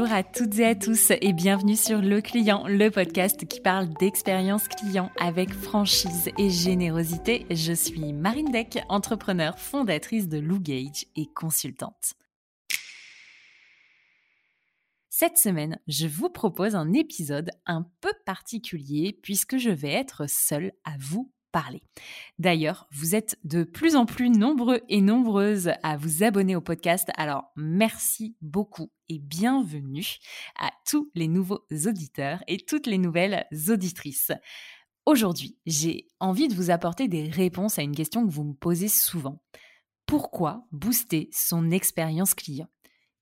Bonjour à toutes et à tous et bienvenue sur Le Client, le podcast qui parle d'expérience client avec franchise et générosité. Je suis Marine Deck, entrepreneur, fondatrice de Lou Gage et consultante. Cette semaine, je vous propose un épisode un peu particulier puisque je vais être seule à vous parler. D'ailleurs, vous êtes de plus en plus nombreux et nombreuses à vous abonner au podcast, alors merci beaucoup et bienvenue à tous les nouveaux auditeurs et toutes les nouvelles auditrices. Aujourd'hui, j'ai envie de vous apporter des réponses à une question que vous me posez souvent. Pourquoi booster son expérience client?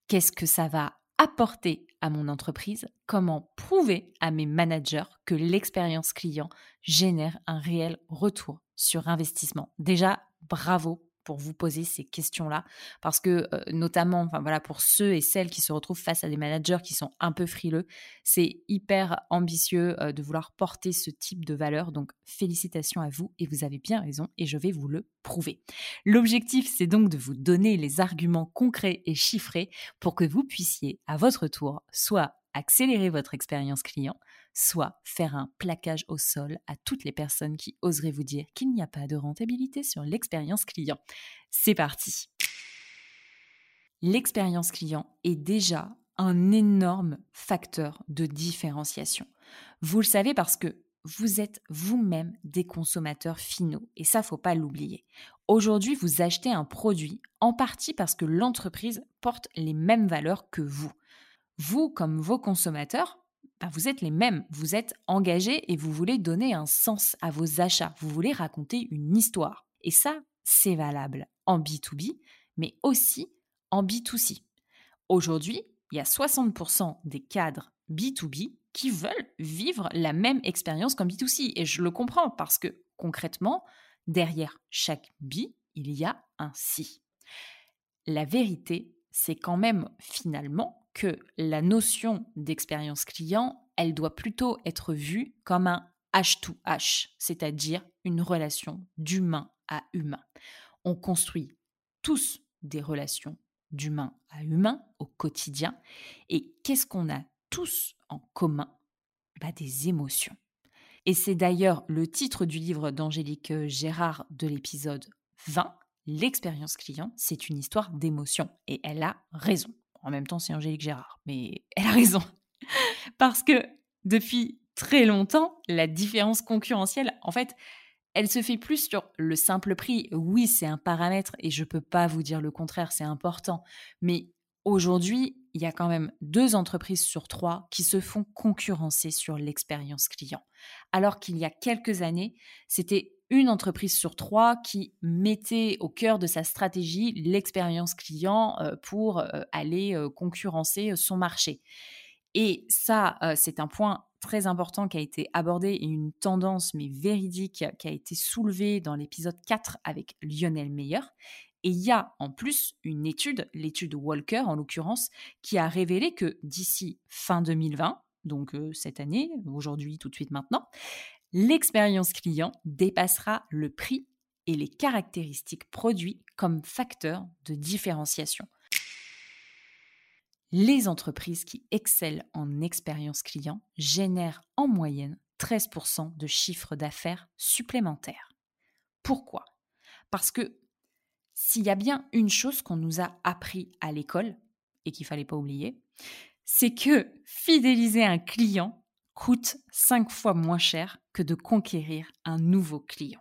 Qu'est-ce que ça va apporter à mon entreprise, comment prouver à mes managers que l'expérience client génère un réel retour sur investissement. Déjà, bravo pour vous poser ces questions-là, parce que euh, notamment, voilà, pour ceux et celles qui se retrouvent face à des managers qui sont un peu frileux, c'est hyper ambitieux euh, de vouloir porter ce type de valeur. Donc félicitations à vous et vous avez bien raison et je vais vous le prouver. L'objectif, c'est donc de vous donner les arguments concrets et chiffrés pour que vous puissiez à votre tour soit accélérer votre expérience client, soit faire un plaquage au sol à toutes les personnes qui oseraient vous dire qu'il n'y a pas de rentabilité sur l'expérience client. C'est parti L'expérience client est déjà un énorme facteur de différenciation. Vous le savez parce que vous êtes vous-même des consommateurs finaux et ça faut pas l'oublier. Aujourd'hui, vous achetez un produit en partie parce que l'entreprise porte les mêmes valeurs que vous. Vous, comme vos consommateurs, ben, vous êtes les mêmes, vous êtes engagés et vous voulez donner un sens à vos achats, vous voulez raconter une histoire. Et ça, c'est valable en B2B, mais aussi en B2C. Aujourd'hui, il y a 60% des cadres B2B qui veulent vivre la même expérience qu'en B2C. Et je le comprends parce que concrètement, derrière chaque B, il y a un C. La vérité, c'est quand même finalement que la notion d'expérience client, elle doit plutôt être vue comme un H2H, c'est-à-dire une relation d'humain à humain. On construit tous des relations d'humain à humain au quotidien. Et qu'est-ce qu'on a tous en commun? Bah, Des émotions. Et c'est d'ailleurs le titre du livre d'Angélique Gérard de l'épisode 20, L'expérience client, c'est une histoire d'émotions. Et elle a raison. En même temps, c'est Angélique Gérard, mais elle a raison. Parce que depuis très longtemps, la différence concurrentielle, en fait, elle se fait plus sur le simple prix. Oui, c'est un paramètre et je ne peux pas vous dire le contraire, c'est important. Mais aujourd'hui, il y a quand même deux entreprises sur trois qui se font concurrencer sur l'expérience client. Alors qu'il y a quelques années, c'était une entreprise sur trois qui mettait au cœur de sa stratégie l'expérience client euh, pour euh, aller euh, concurrencer son marché. Et ça, c'est un point très important qui a été abordé et une tendance, mais véridique, qui a été soulevée dans l'épisode 4 avec Lionel Meyer. Et il y a en plus une étude, l'étude Walker en l'occurrence, qui a révélé que d'ici fin 2020, donc cette année, aujourd'hui, tout de suite maintenant, l'expérience client dépassera le prix et les caractéristiques produits comme facteur de différenciation. Les entreprises qui excellent en expérience client génèrent en moyenne 13% de chiffre d'affaires supplémentaires. Pourquoi? Parce que s'il y a bien une chose qu'on nous a appris à l'école et qu'il fallait pas oublier, c'est que fidéliser un client coûte cinq fois moins cher que de conquérir un nouveau client.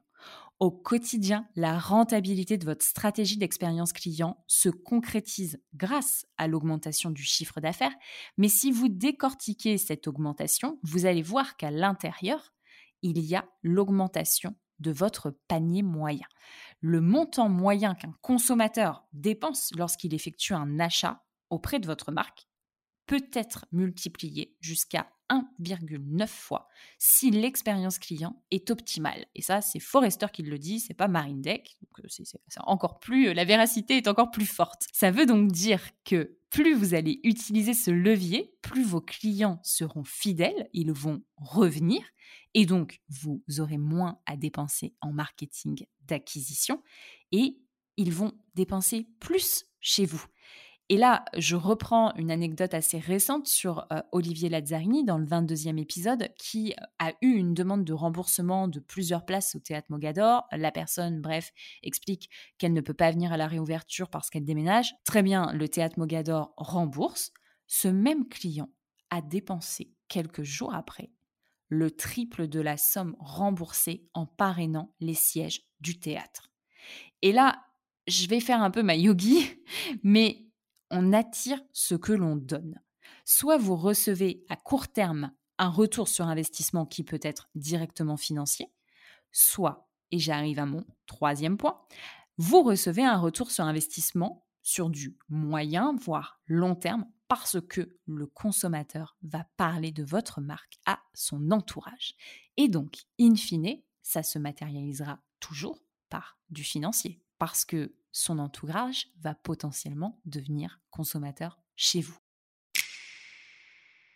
Au quotidien, la rentabilité de votre stratégie d'expérience client se concrétise grâce à l'augmentation du chiffre d'affaires, mais si vous décortiquez cette augmentation, vous allez voir qu'à l'intérieur, il y a l'augmentation de votre panier moyen. Le montant moyen qu'un consommateur dépense lorsqu'il effectue un achat auprès de votre marque peut être multiplié jusqu'à 1,9 fois si l'expérience client est optimale. Et ça, c'est Forrester qui le dit, c'est pas Marine Deck. Euh, encore plus, euh, la véracité est encore plus forte. Ça veut donc dire que plus vous allez utiliser ce levier, plus vos clients seront fidèles, ils vont revenir, et donc vous aurez moins à dépenser en marketing d'acquisition, et ils vont dépenser plus chez vous. Et là, je reprends une anecdote assez récente sur euh, Olivier Lazzarini dans le 22e épisode qui a eu une demande de remboursement de plusieurs places au théâtre Mogador. La personne, bref, explique qu'elle ne peut pas venir à la réouverture parce qu'elle déménage. Très bien, le théâtre Mogador rembourse. Ce même client a dépensé quelques jours après le triple de la somme remboursée en parrainant les sièges du théâtre. Et là, je vais faire un peu ma yogi, mais on attire ce que l'on donne. Soit vous recevez à court terme un retour sur investissement qui peut être directement financier, soit, et j'arrive à mon troisième point, vous recevez un retour sur investissement sur du moyen, voire long terme, parce que le consommateur va parler de votre marque à son entourage. Et donc, in fine, ça se matérialisera toujours par du financier, parce que son entourage va potentiellement devenir consommateur chez vous.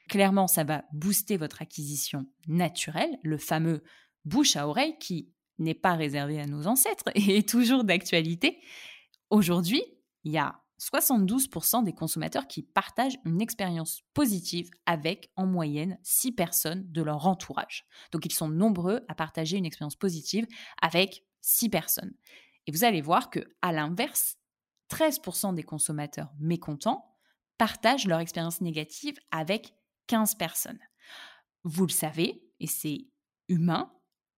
Clairement, ça va booster votre acquisition naturelle, le fameux bouche à oreille qui n'est pas réservé à nos ancêtres et est toujours d'actualité. Aujourd'hui, il y a 72% des consommateurs qui partagent une expérience positive avec en moyenne 6 personnes de leur entourage. Donc ils sont nombreux à partager une expérience positive avec 6 personnes. Et vous allez voir que à l'inverse, 13% des consommateurs mécontents partagent leur expérience négative avec 15 personnes. Vous le savez, et c'est humain,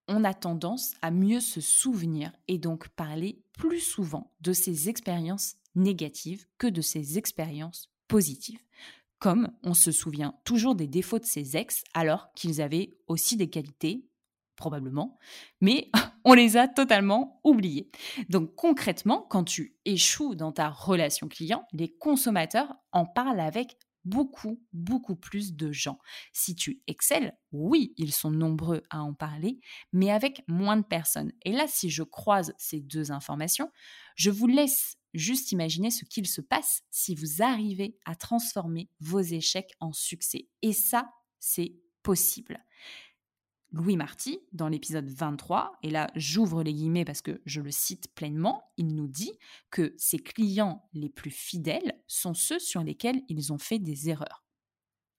on a tendance à mieux se souvenir et donc parler plus souvent de ces expériences négatives que de ces expériences positives. Comme on se souvient toujours des défauts de ses ex alors qu'ils avaient aussi des qualités probablement, mais on les a totalement oubliés. Donc concrètement, quand tu échoues dans ta relation client, les consommateurs en parlent avec beaucoup, beaucoup plus de gens. Si tu excelles, oui, ils sont nombreux à en parler, mais avec moins de personnes. Et là, si je croise ces deux informations, je vous laisse juste imaginer ce qu'il se passe si vous arrivez à transformer vos échecs en succès. Et ça, c'est possible. Louis Marty, dans l'épisode 23, et là j'ouvre les guillemets parce que je le cite pleinement, il nous dit que ses clients les plus fidèles sont ceux sur lesquels ils ont fait des erreurs.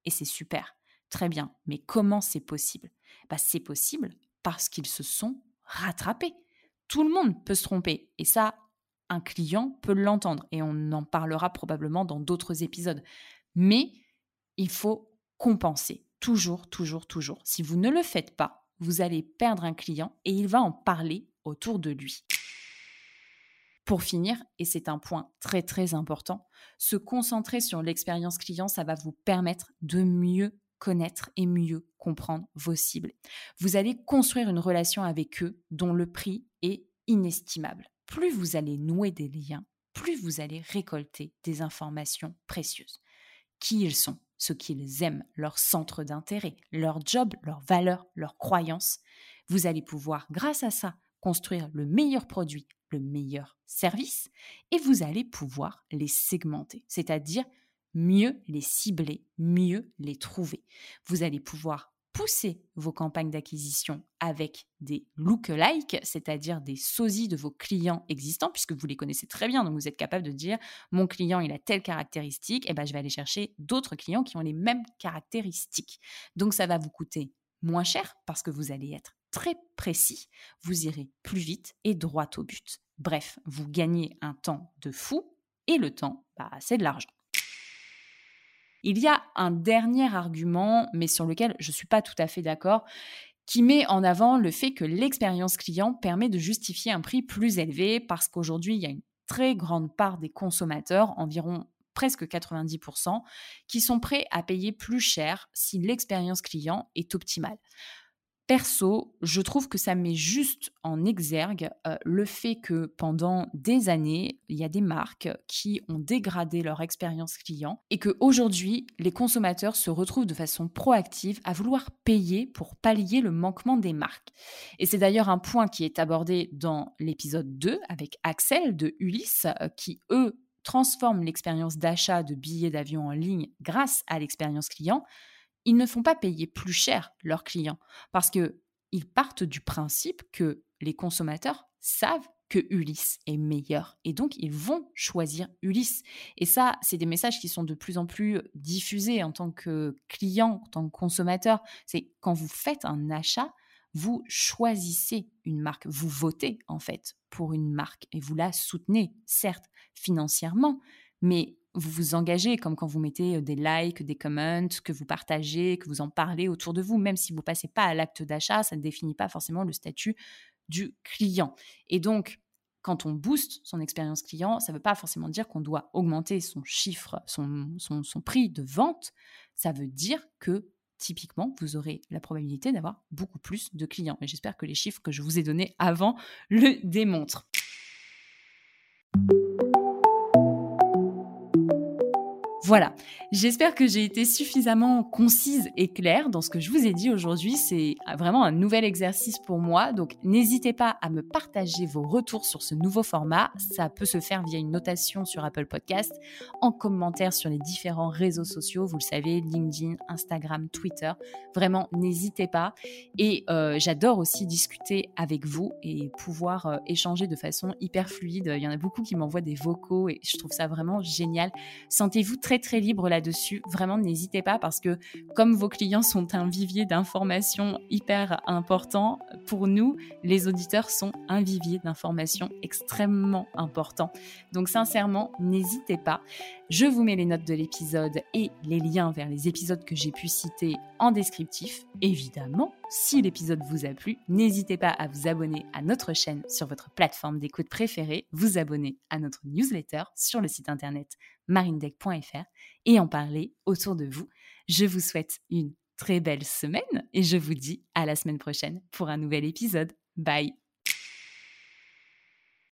Et c'est super, très bien, mais comment c'est possible? Bah, C'est possible parce qu'ils se sont rattrapés. Tout le monde peut se tromper, et ça, un client peut l'entendre, et on en parlera probablement dans d'autres épisodes. Mais il faut compenser Toujours, toujours, toujours. Si vous ne le faites pas, vous allez perdre un client et il va en parler autour de lui. Pour finir, et c'est un point très très important, se concentrer sur l'expérience client, ça va vous permettre de mieux connaître et mieux comprendre vos cibles. Vous allez construire une relation avec eux dont le prix est inestimable. Plus vous allez nouer des liens, plus vous allez récolter des informations précieuses. Qui ils sont, ce qu'ils aiment, leur centre d'intérêt, leur job, leurs valeurs, leurs croyances. Vous allez pouvoir, grâce à ça, construire le meilleur produit, le meilleur service, et vous allez pouvoir les segmenter, c'est-à-dire mieux les cibler, mieux les trouver. Vous allez pouvoir pousser vos campagnes d'acquisition avec des look-alike, c'est-à-dire des sosies de vos clients existants, puisque vous les connaissez très bien. Donc, vous êtes capable de dire mon client, il a telle caractéristique, et ben, je vais aller chercher d'autres clients qui ont les mêmes caractéristiques. Donc, ça va vous coûter moins cher parce que vous allez être très précis, vous irez plus vite et droit au but. Bref, vous gagnez un temps de fou et le temps, bah, c'est de l'argent. Il y a un dernier argument, mais sur lequel je ne suis pas tout à fait d'accord, qui met en avant le fait que l'expérience client permet de justifier un prix plus élevé parce qu'aujourd'hui, il y a une très grande part des consommateurs, environ presque 90%, qui sont prêts à payer plus cher si l'expérience client est optimale. Perso, je trouve que ça met juste en exergue euh, le fait que pendant des années, il y a des marques qui ont dégradé leur expérience client et qu'aujourd'hui, les consommateurs se retrouvent de façon proactive à vouloir payer pour pallier le manquement des marques. Et c'est d'ailleurs un point qui est abordé dans l'épisode 2 avec Axel de Ulysse euh, qui, eux, transforment l'expérience d'achat de billets d'avion en ligne grâce à l'expérience client ils ne font pas payer plus cher leurs clients parce que ils partent du principe que les consommateurs savent que Ulysse est meilleur. Et donc, ils vont choisir Ulysse. Et ça, c'est des messages qui sont de plus en plus diffusés en tant que client, en tant que consommateur. C'est quand vous faites un achat, vous choisissez une marque, vous votez en fait pour une marque et vous la soutenez, certes financièrement, mais vous vous engagez, comme quand vous mettez des likes, des comments, que vous partagez, que vous en parlez autour de vous, même si vous ne passez pas à l'acte d'achat, ça ne définit pas forcément le statut du client. Et donc, quand on booste son expérience client, ça ne veut pas forcément dire qu'on doit augmenter son chiffre, son, son, prix de vente. Ça veut dire que typiquement, vous aurez la probabilité d'avoir beaucoup plus de clients. Et j'espère que les chiffres que je vous ai donnés avant le démontrent. Voilà, j'espère que j'ai été suffisamment concise et claire dans ce que je vous ai dit aujourd'hui. C'est vraiment un nouvel exercice pour moi, donc n'hésitez pas à me partager vos retours sur ce nouveau format. Ça peut se faire via une notation sur Apple Podcast, en commentaire sur les différents réseaux sociaux, vous le savez, LinkedIn, Instagram, Twitter. Vraiment, n'hésitez pas. Et euh, j'adore aussi discuter avec vous et pouvoir euh, échanger de façon hyper fluide. Il y en a beaucoup qui m'envoient des vocaux et je trouve ça vraiment génial. Sentez-vous très très libre là-dessus. Vraiment, n'hésitez pas parce que comme vos clients sont un vivier d'informations hyper important, pour nous, les auditeurs sont un vivier d'informations extrêmement important. Donc sincèrement, n'hésitez pas. Je vous mets les notes de l'épisode et les liens vers les épisodes que j'ai pu citer en descriptif. Évidemment, si l'épisode vous a plu, n'hésitez pas à vous abonner à notre chaîne sur votre plateforme d'écoute préférée, vous abonner à notre newsletter sur le site internet marindec.fr et en parler autour de vous. Je vous souhaite une très belle semaine et je vous dis à la semaine prochaine pour un nouvel épisode. Bye